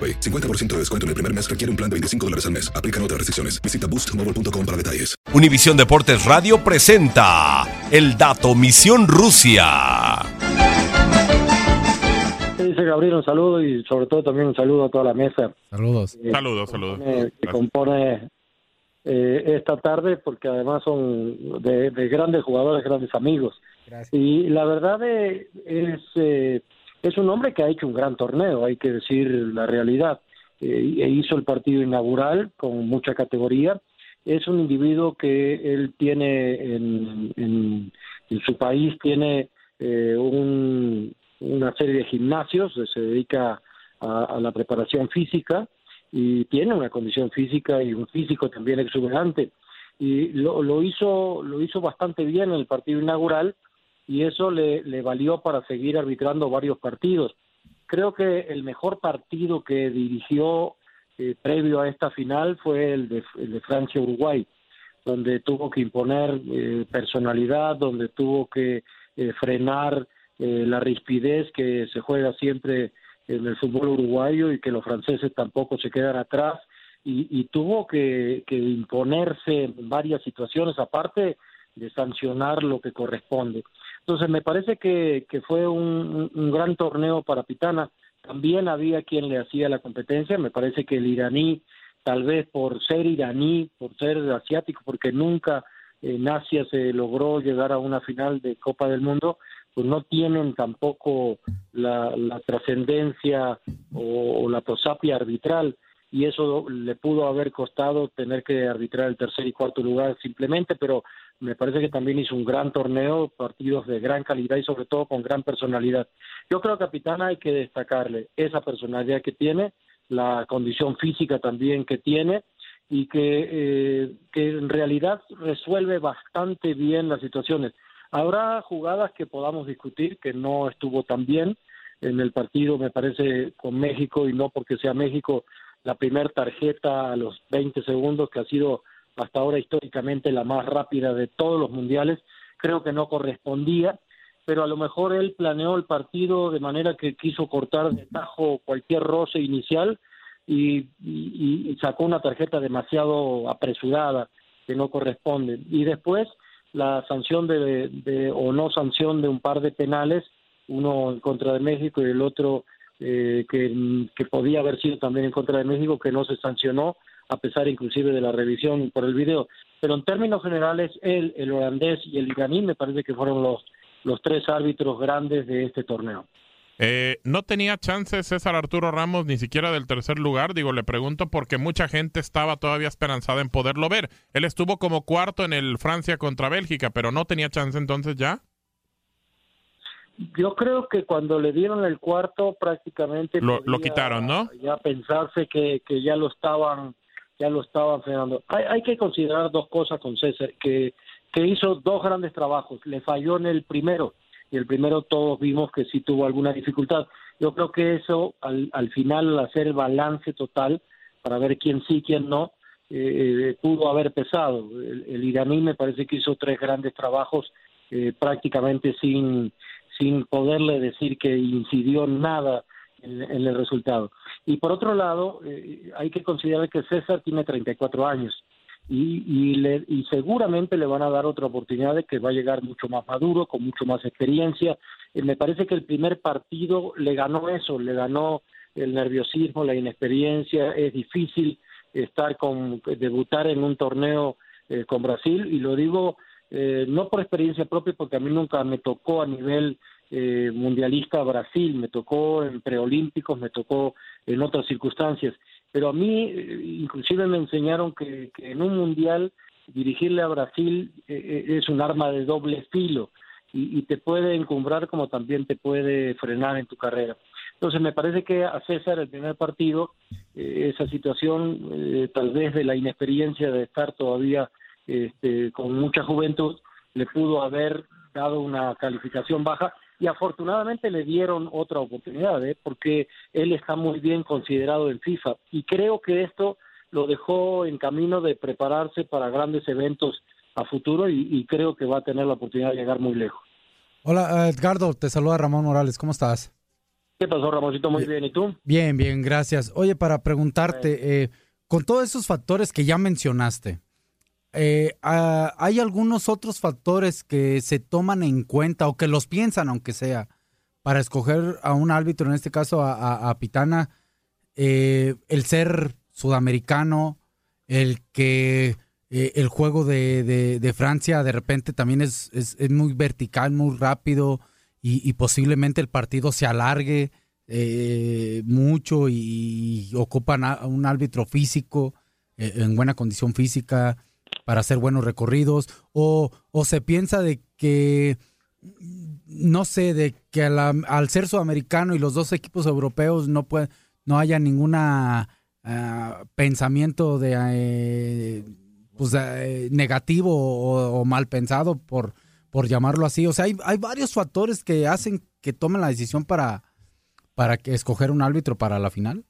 AroPay. 50% de descuento en el primer mes requiere un plan de 25 dólares al mes. Aplican otras restricciones. Visita boostmobile.com para detalles. Univisión Deportes Radio presenta El Dato Misión Rusia. Dice Gabriel, un saludo y sobre todo también un saludo a toda la mesa. Saludos. Eh, Saludos, saludos. compone- que compone eh, esta tarde porque además son de, de grandes jugadores, grandes amigos. Y la verdad eh, es eh, es un hombre que ha hecho un gran torneo, hay que decir la realidad. Eh, e hizo el partido inaugural con mucha categoría. Es un individuo que él tiene en, su país, tiene eh, un- una serie de gimnasios, se dedica a, a la preparación física y tiene una condición física y un físico también exuberante. Y lo, lo hizo lo hizo bastante bien en el partido inaugural y eso le, valió para seguir arbitrando varios partidos. Creo que el mejor partido que dirigió eh, previo a esta final fue el de, el de Francia-Uruguay, donde tuvo que imponer eh, personalidad, donde tuvo que eh, frenar eh, la rispidez que se juega siempre en el fútbol uruguayo y que los franceses tampoco se quedan atrás y, y tuvo que, que imponerse en varias situaciones aparte de sancionar lo que corresponde. Entonces me parece que, que fue un, un gran torneo para Pitana. También había quien le hacía la competencia. Me parece que el iraní, tal vez por ser iraní, por ser asiático, porque nunca en Asia se logró llegar a una final de Copa del Mundo, pues no tienen tampoco la, trascendencia o, o la prosapia arbitral y eso le pudo haber costado tener que arbitrar el tercer y cuarto lugar simplemente, pero me parece que también hizo un gran torneo, partidos de gran calidad y sobre todo con gran personalidad. Yo creo Capitana hay que destacarle esa personalidad que tiene, la condición física también que tiene y que, eh, que en realidad resuelve bastante bien las situaciones. Habrá jugadas que podamos discutir que no estuvo tan bien en el partido, me parece, con México y no porque sea México la primera tarjeta a los 20 segundos, que ha sido hasta ahora históricamente la más rápida de todos los mundiales, creo que no correspondía, pero a lo mejor él planeó el partido de manera que quiso cortar de tajo cualquier roce inicial y, sacó una tarjeta demasiado apresurada que no corresponde. Y después la sanción de, de- o no sanción de un par de penales, uno en contra de México y el otro eh, que, podía haber sido también en contra de México, que no se sancionó, a pesar inclusive de la revisión por el video. Pero en términos generales, él, el holandés y el iraní me parece que fueron los, los tres árbitros grandes de este torneo. Eh, no tenía chance César Arturo Ramos ni siquiera del tercer lugar, digo, le pregunto porque mucha gente estaba todavía esperanzada en poderlo ver. Él estuvo como cuarto en el Francia contra Bélgica, pero no tenía chance entonces ya. Yo creo que cuando le dieron el cuarto prácticamente Lo- lo quitaron, ¿no? Ya pensarse que, que ya lo estaban ya lo estaban frenando. Hay, hay que considerar dos cosas con César, que, que hizo dos grandes trabajos. Le falló en el primero, y el primero todos vimos que sí tuvo alguna dificultad. Yo creo que eso, al, al final, al hacer el balance total, para ver quién sí, quién no, eh, pudo haber pesado. El, iraní me parece que hizo tres grandes trabajos eh, prácticamente sin, sin poderle decir que incidió nada en, el resultado. Y por otro lado, eh, hay que considerar que César tiene 34 años y, y, le, y seguramente le van a dar otra oportunidad de que va a llegar mucho más maduro, con mucho más experiencia. me parece que el primer partido le ganó eso, le ganó el nerviosismo, la inexperiencia, es difícil estar con debutar en un torneo eh, con Brasil y lo digo eh, no por experiencia propia porque a mí nunca me tocó a nivel eh, mundialista Brasil, me tocó en preolímpicos, me tocó en otras circunstancias, pero a mí inclusive me enseñaron que, en un mundial dirigirle a Brasil es un arma de doble filo y, y te puede encumbrar como también te puede frenar en tu carrera. Entonces me parece que a César el primer partido, eh, esa situación eh, tal vez de la inexperiencia de estar todavía este, con mucha juventud, le pudo haber dado una calificación baja y afortunadamente le dieron otra oportunidad, ¿eh? porque él está muy bien considerado en FIFA y creo que esto lo dejó en camino de prepararse para grandes eventos a futuro y, y creo que va a tener la oportunidad de llegar muy lejos. Hola Edgardo, te saluda Ramón Morales, ¿cómo estás? ¿Qué pasó, Ramoncito? Muy bien, ¿y tú? Bien, bien, gracias. Oye, para preguntarte, eh, con todos esos factores que ya mencionaste, eh, ah, ¿hay algunos otros factores que se toman en cuenta o que los piensan, aunque sea, para escoger a un árbitro, en este caso a, Pitana, eh, el ser sudamericano, el que el juego de, Francia de repente también es, es, muy vertical, muy rápido, y, posiblemente el partido se alargue eh, mucho y, ocupan a un árbitro físico eh, en buena condición física para hacer buenos recorridos o, o se piensa de que no sé de que al ser sudamericano y los dos equipos europeos no puede, no haya ninguna ah, pensamiento de eh, pues, negativo o, mal pensado por por llamarlo así. O sea, hay, hay varios factores que hacen que tomen la decisión para, para que escoger un árbitro para la final.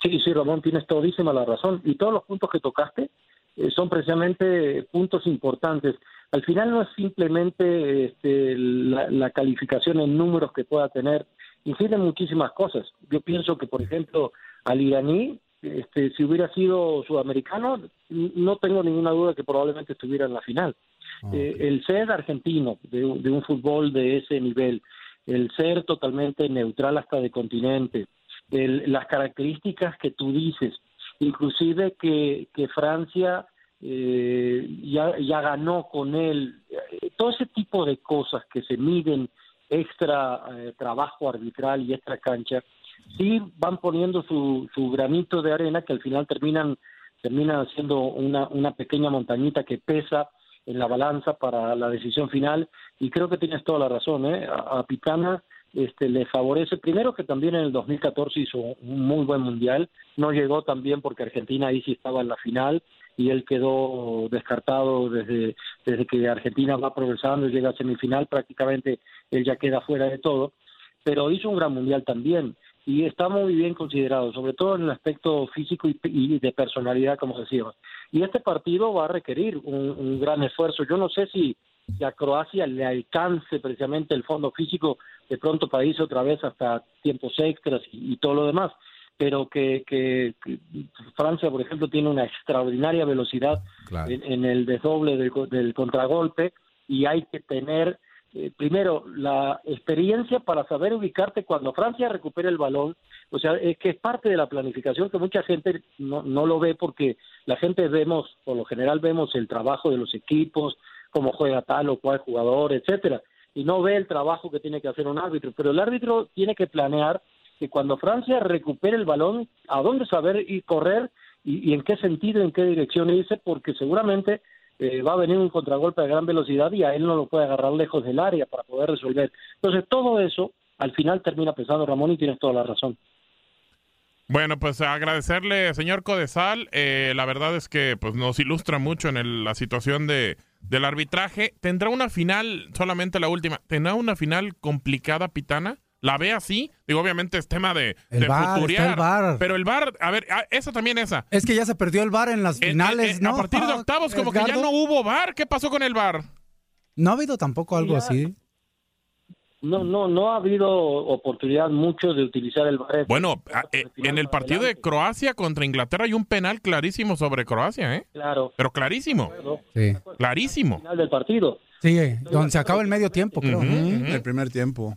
Sí, sí, Ramón, tienes todísima la razón. Y todos los puntos que tocaste eh, son precisamente puntos importantes. Al final no es simplemente este, la, calificación en números que pueda tener, inciden muchísimas cosas. Yo pienso que, por ejemplo, al iraní, este, si hubiera sido sudamericano, no tengo ninguna duda que probablemente estuviera en la final. Ah, eh, el ser argentino de, un fútbol de ese nivel, el ser totalmente neutral hasta de continente, las características que tú dices, inclusive que, que Francia eh, ya, ya ganó con él, eh, todo ese tipo de cosas que se miden extra trabajo arbitral y extra cancha, sí van poniendo su, su granito de arena que al final terminan terminan siendo una, una pequeña montañita que pesa en la balanza para la decisión final y creo que tienes toda la razón, ¿eh? a, Pitana este, le favorece, primero que también en el 2014 hizo un muy buen mundial, no llegó también porque Argentina ahí sí estaba en la final y él quedó descartado desde, desde que Argentina va progresando y llega a semifinal, prácticamente él ya queda fuera de todo, pero hizo un gran mundial también y está muy bien considerado, sobre todo en el aspecto físico y, de personalidad, como decíamos. Y este partido va a requerir un, gran esfuerzo. Yo no sé si, a Croacia le alcance precisamente el fondo físico de pronto para irse otra vez hasta tiempos extras y, todo lo demás, pero que, Francia, por ejemplo, tiene una extraordinaria velocidad en, el desdoble del contragolpe y hay que tener eh, primero, la experiencia para saber ubicarte cuando Francia recupere el balón, o sea, es que es parte de la planificación que mucha gente no, no lo ve porque la gente vemos, por lo general vemos el trabajo de los equipos, cómo juega tal o cual jugador, etcétera, y no ve el trabajo que tiene que hacer un árbitro, pero el árbitro tiene que planear que cuando Francia recupere el balón, a dónde saber y correr y, en qué sentido, en qué dirección irse, porque seguramente eh, va a venir un contragolpe a gran velocidad y a él no lo puede agarrar lejos del área para poder resolver. Entonces, todo eso al final termina pesando, Ramón, y tienes toda la razón. Bueno, pues agradecerle, señor Codesal. Eh, la verdad es que pues, nos ilustra mucho en la situación de, del arbitraje. ¿Tendrá una final, solamente la última, tendrá una final complicada, Pitana? ¿La ve así? Digo, obviamente es tema de, el bar, Pero el bar, a ver, ah, esa también esa. Es que ya se perdió el bar en las finales, ¿no? A partir de octavos, como que ya no hubo bar. ¿Qué pasó con el bar? No ha habido tampoco algo así. No, no, no ha habido oportunidad mucho de utilizar el bar. Bueno, ah, eh, en el partido de Croacia contra Inglaterra hay un penal clarísimo sobre Croacia, ¿eh? Claro. Pero clarísimo. Sí. Clarísimo. Final del partido. Sí, donde se acaba el medio tiempo, creo. El primer tiempo.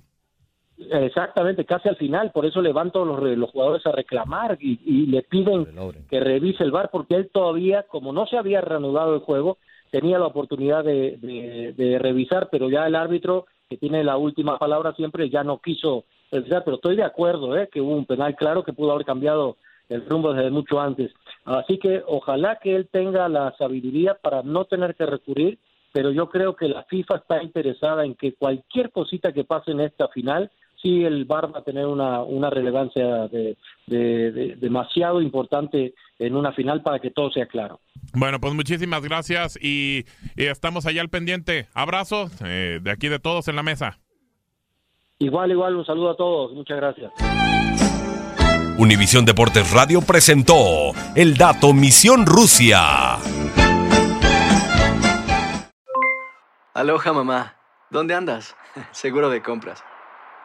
Exactamente, casi al final, por eso le van todos los, jugadores a reclamar y, le piden que revise el VAR porque él todavía, como no se había reanudado el juego, tenía la oportunidad de, revisar, pero ya el árbitro, que tiene la última palabra siempre, ya no quiso revisar, pero estoy de acuerdo, ¿eh? que hubo un penal claro que pudo haber cambiado el rumbo desde mucho antes. Así que ojalá que él tenga la sabiduría para no tener que recurrir, pero yo creo que la FIFA está interesada en que cualquier cosita que pase en esta final sí el VAR va a tener una, una relevancia de, demasiado importante en una final para que todo sea claro. Bueno, pues muchísimas gracias y, estamos allá al pendiente. Abrazo eh, de aquí de todos en la mesa. Igual, igual, un saludo a todos. Muchas gracias. Univisión Deportes Radio presentó el dato Misión Rusia. Aloha mamá, ¿dónde andas? Seguro de compras.